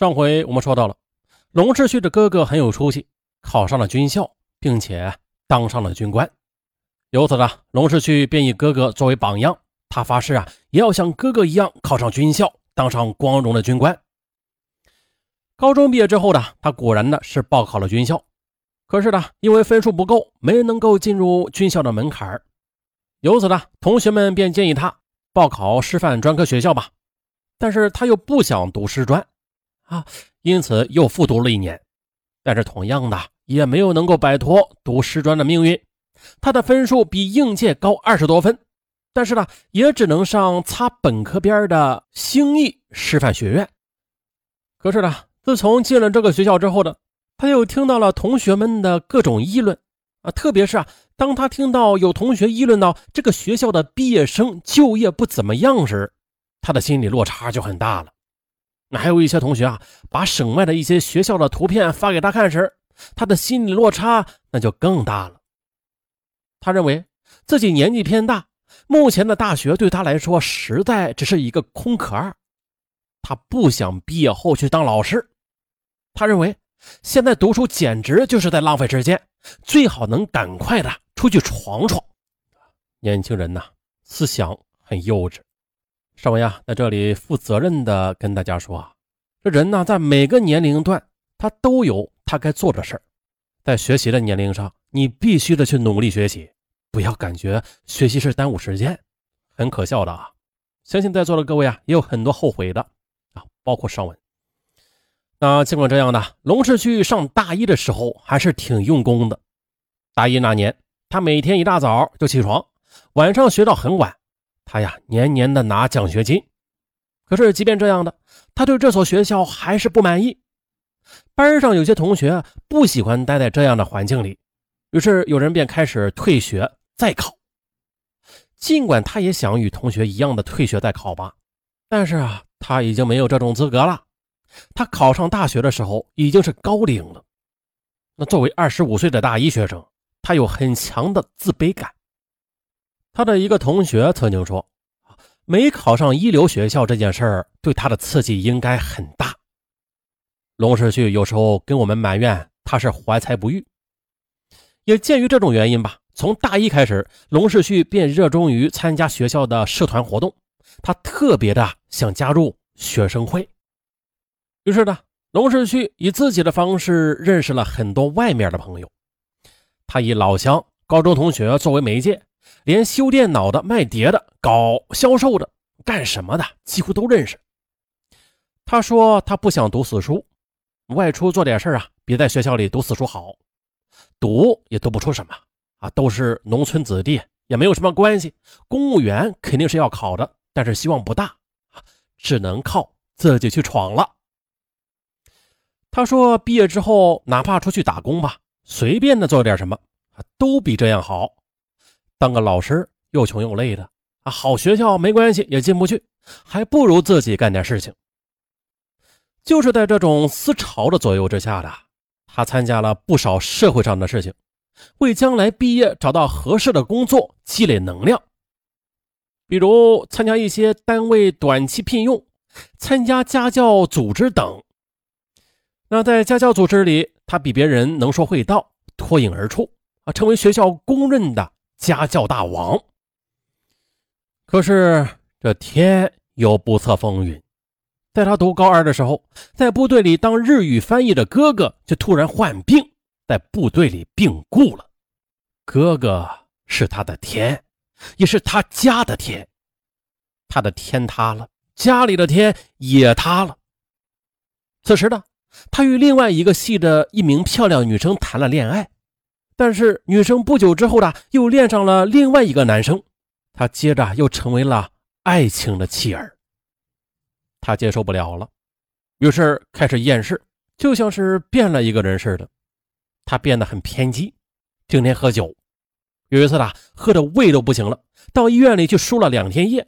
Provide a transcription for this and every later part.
上回我们说到了，龙世旭的哥哥很有出息，考上了军校，并且当上了军官。由此呢，龙世旭便以哥哥作为榜样，他发誓啊，也要像哥哥一样考上军校，当上光荣的军官。高中毕业之后呢，他果然呢是报考了军校，可是呢，因为分数不够，没能够进入军校的门槛由此呢，同学们便建议他报考师范专科学校吧，但是他又不想读师专。啊，因此又复读了一年，但是同样的也没有能够摆脱读师专的命运。他的分数比应届高二十多分，但是呢，也只能上擦本科边的兴义师范学院。可是呢，自从进了这个学校之后呢，他又听到了同学们的各种议论啊，特别是啊，当他听到有同学议论到这个学校的毕业生就业不怎么样时，他的心理落差就很大了。那还有一些同学啊，把省外的一些学校的图片发给他看时，他的心理落差那就更大了。他认为自己年纪偏大，目前的大学对他来说实在只是一个空壳儿他不想毕业后去当老师。他认为现在读书简直就是在浪费时间，最好能赶快的出去闯闯。年轻人呐，思想很幼稚。尚文呀，在这里负责任的跟大家说啊，这人呢，在每个年龄段，他都有他该做的事儿。在学习的年龄上，你必须的去努力学习，不要感觉学习是耽误时间，很可笑的啊！相信在座的各位啊，也有很多后悔的啊，包括尚文。那尽管这样呢，龙世旭上大一的时候还是挺用功的。大一那年，他每天一大早就起床，晚上学到很晚。他呀，年年的拿奖学金，可是即便这样的，他对这所学校还是不满意。班上有些同学不喜欢待在这样的环境里，于是有人便开始退学再考。尽管他也想与同学一样的退学再考吧，但是啊，他已经没有这种资格了。他考上大学的时候已经是高龄了。那作为二十五岁的大一学生，他有很强的自卑感。他的一个同学曾经说：“没考上一流学校这件事儿对他的刺激应该很大。”龙世旭有时候跟我们埋怨他是怀才不遇，也鉴于这种原因吧，从大一开始，龙世旭便热衷于参加学校的社团活动，他特别的想加入学生会。于是呢，龙世旭以自己的方式认识了很多外面的朋友，他以老乡、高中同学作为媒介。连修电脑的、卖碟的、搞销售的、干什么的，几乎都认识。他说他不想读死书，外出做点事啊，比在学校里读死书好。读也读不出什么啊，都是农村子弟，也没有什么关系。公务员肯定是要考的，但是希望不大，只能靠自己去闯了。他说毕业之后，哪怕出去打工吧，随便的做点什么都比这样好。当个老师又穷又累的啊，好学校没关系也进不去，还不如自己干点事情。就是在这种思潮的左右之下的，他参加了不少社会上的事情，为将来毕业找到合适的工作积累能量。比如参加一些单位短期聘用，参加家教组织等。那在家教组织里，他比别人能说会道，脱颖而出啊，成为学校公认的。家教大王，可是这天有不测风云，在他读高二的时候，在部队里当日语翻译的哥哥就突然患病，在部队里病故了。哥哥是他的天，也是他家的天，他的天塌了，家里的天也塌了。此时呢，他与另外一个系的一名漂亮女生谈了恋爱。但是女生不久之后呢，又恋上了另外一个男生，他接着又成为了爱情的弃儿。他接受不了了，于是开始厌世，就像是变了一个人似的。他变得很偏激，整天喝酒。有一次呢，喝的胃都不行了，到医院里去输了两天液，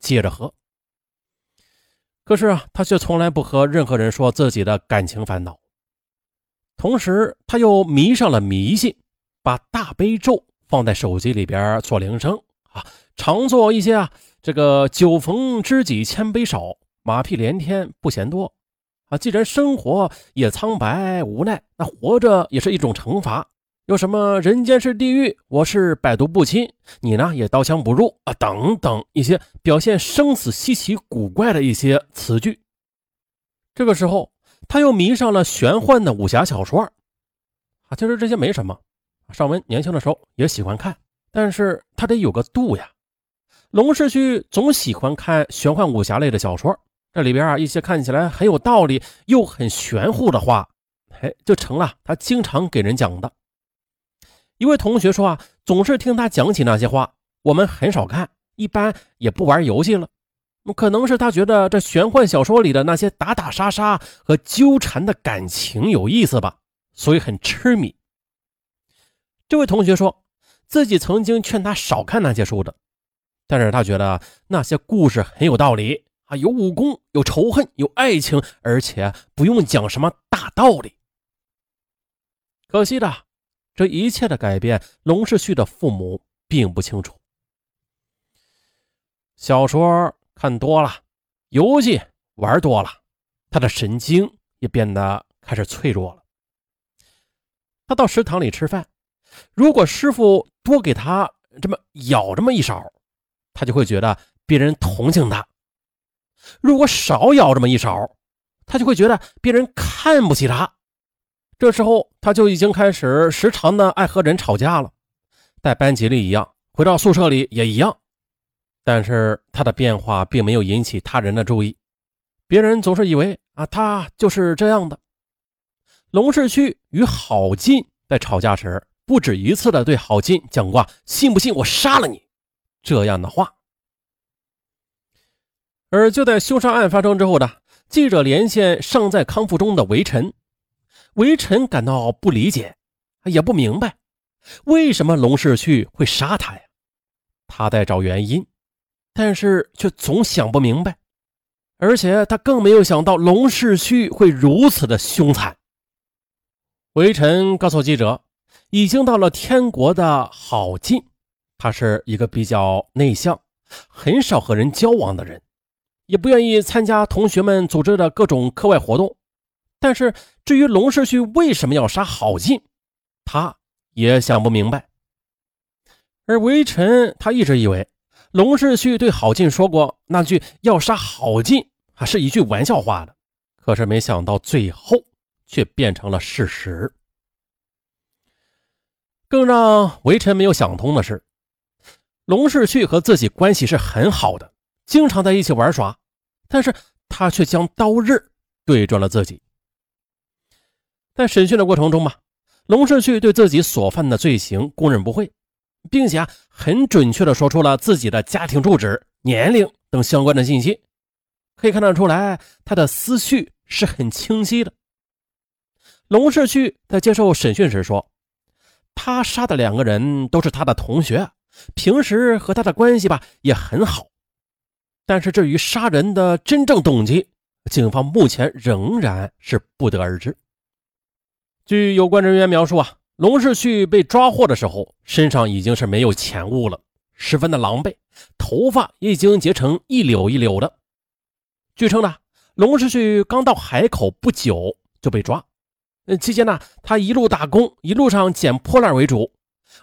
接着喝。可是啊，他却从来不和任何人说自己的感情烦恼。同时，他又迷上了迷信，把大悲咒放在手机里边做铃声啊，常做一些啊，这个酒逢知己千杯少，马屁连天不嫌多啊，既然生活也苍白无奈，那活着也是一种惩罚。有什么人间是地狱，我是百毒不侵，你呢也刀枪不入啊，等等一些表现生死稀奇古怪的一些词句。这个时候，他又迷上了玄幻的武侠小说啊。其实这些没什么，尚文年轻的时候也喜欢看，但是他得有个度呀。龙世旭总喜欢看玄幻武侠类的小说。这里边啊，一些看起来很有道理又很玄乎的话，哎，就成了他经常给人讲的。一位同学说啊，总是听他讲起那些话，我们很少看，一般也不玩游戏了。可能是他觉得这玄幻小说里的那些打打杀杀和纠缠的感情有意思吧，所以很痴迷。这位同学说自己曾经劝他少看那些书的，但是他觉得那些故事很有道理。啊，有武功，有仇恨，有爱情，而且不用讲什么大道理。可惜的，这一切的改变，龙世旭的父母并不清楚。小说看多了，游戏玩多了，他的神经也变得开始脆弱了。他到食堂里吃饭，如果师傅多给他这么舀这么一勺，他就会觉得别人同情他。如果少舀这么一勺，他就会觉得别人看不起他。这时候他就已经开始时常的爱和人吵架了，在班级里一样，回到宿舍里也一样。但是他的变化并没有引起他人的注意，别人总是以为啊，他就是这样的。龙世旭与郝进在吵架时，不止一次的对郝进讲过“信不信我杀了你”这样的话。而就在凶杀案发生之后呢，记者连线尚在康复中的韦晨，韦晨感到不理解，也不明白为什么龙世旭会杀他呀？他在找原因，但是却总想不明白，而且他更没有想到龙世旭会如此的凶残。韦晨告诉记者，已经到了天国的郝进，他是一个比较内向、很少和人交往的人。也不愿意参加同学们组织的各种课外活动，但是至于龙世旭为什么要杀郝进，他也想不明白。而韦晨他一直以为龙世旭对郝进说过那句要杀郝进还是一句玩笑话的，可是没想到最后却变成了事实。更让韦晨没有想通的是，龙世旭和自己关系是很好的。经常在一起玩耍，但是他却将刀刃对准了自己。在审讯的过程中嘛，龙世旭对自己所犯的罪行供认不讳，并且很准确的说出了自己的家庭住址、年龄等相关的信息，可以看得出来他的思绪是很清晰的。龙世旭在接受审讯时说，他杀的两个人都是他的同学，平时和他的关系吧也很好。但是至于杀人的真正动机，警方目前仍然是不得而知。据有关人员描述啊，龙世旭被抓获的时候，身上已经是没有钱物了，十分的狼狈，头发也已经结成一绺一绺的。据称呢，龙世旭刚到海口不久就被抓，期间呢，他一路打工，一路上捡破烂为主，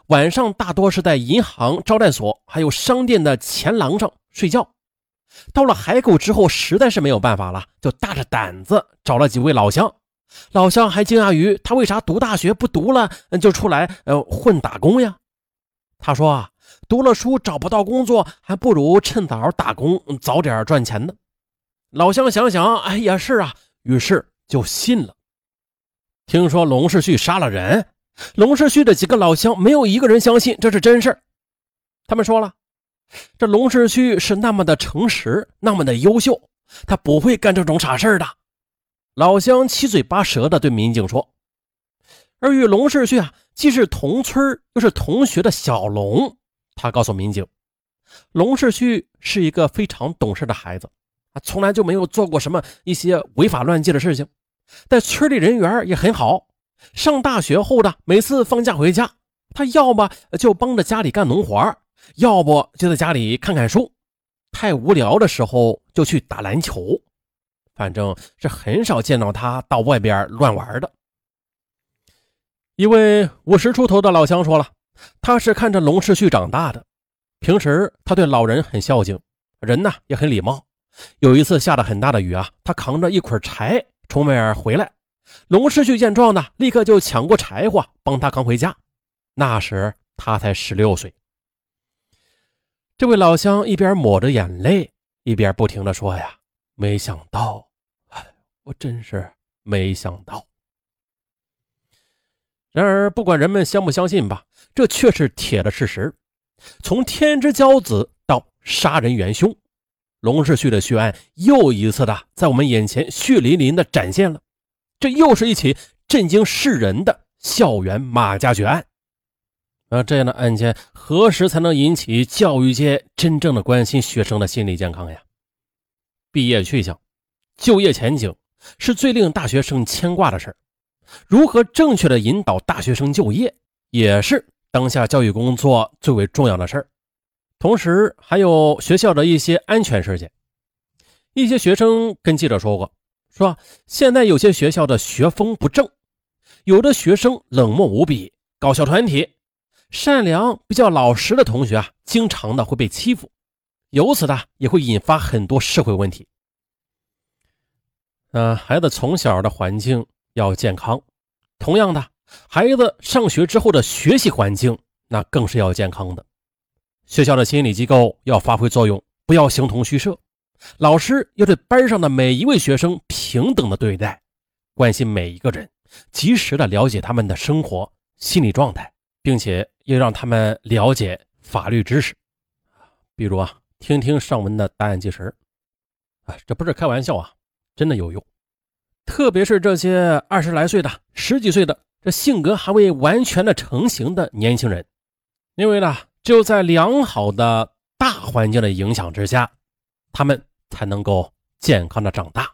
晚上大多是在银行、招待所还有商店的前廊上睡觉。到了海口之后，实在是没有办法了，就大着胆子找了几位老乡。老乡还惊讶于他为啥读大学不读了就出来呃混打工呀？他说啊，读了书找不到工作，还不如趁早打工早点赚钱呢。老乡想想，哎也是啊，于是就信了。听说龙世旭杀了人，龙世旭的几个老乡没有一个人相信这是真事他们说了。这龙世旭是那么的诚实，那么的优秀，他不会干这种傻事的。老乡七嘴八舌的对民警说。而与龙世旭啊，既是同村又是同学的小龙，他告诉民警，龙世旭是一个非常懂事的孩子，啊，从来就没有做过什么一些违法乱纪的事情，在村里人缘也很好。上大学后的每次放假回家，他要么就帮着家里干农活要不就在家里看看书，太无聊的时候就去打篮球，反正是很少见到他到外边乱玩的。一位五十出头的老乡说了，他是看着龙世旭长大的，平时他对老人很孝敬，人呢也很礼貌。有一次下了很大的雨啊，他扛着一捆柴从外面回来，龙世旭见状呢，立刻就抢过柴火帮他扛回家。那时他才十六岁。这位老乡一边抹着眼泪，一边不停的说：“呀，没想到，哎，我真是没想到。”然而，不管人们相不相信吧，这却是铁的事实。从天之骄子到杀人元凶，龙世旭的血案又一次的在我们眼前血淋淋的展现了。这又是一起震惊世人的校园马加爵案。而这样的案件何时才能引起教育界真正的关心学生的心理健康呀？毕业去向、就业前景是最令大学生牵挂的事儿。如何正确的引导大学生就业，也是当下教育工作最为重要的事儿。同时，还有学校的一些安全事件。一些学生跟记者说过，说现在有些学校的学风不正，有的学生冷漠无比，搞小团体，善良、比较老实的同学啊，经常的会被欺负，由此呢，也会引发很多社会问题。嗯，孩子从小的环境。要健康，同样的，孩子上学之后的学习环境那更是要健康的。学校的心理机构要发挥作用，不要形同虚设。老师要对班上的每一位学生平等的对待，关心每一个人，及时的了解他们的生活、心理状态，并且要让他们了解法律知识。比如啊，听听上文的答案计时，啊，这不是开玩笑啊，真的有用。特别是这些二十来岁的、十几岁的，这性格还未完全的成型的年轻人，因为呢，只有在良好的大环境的影响之下，他们才能够健康的长大。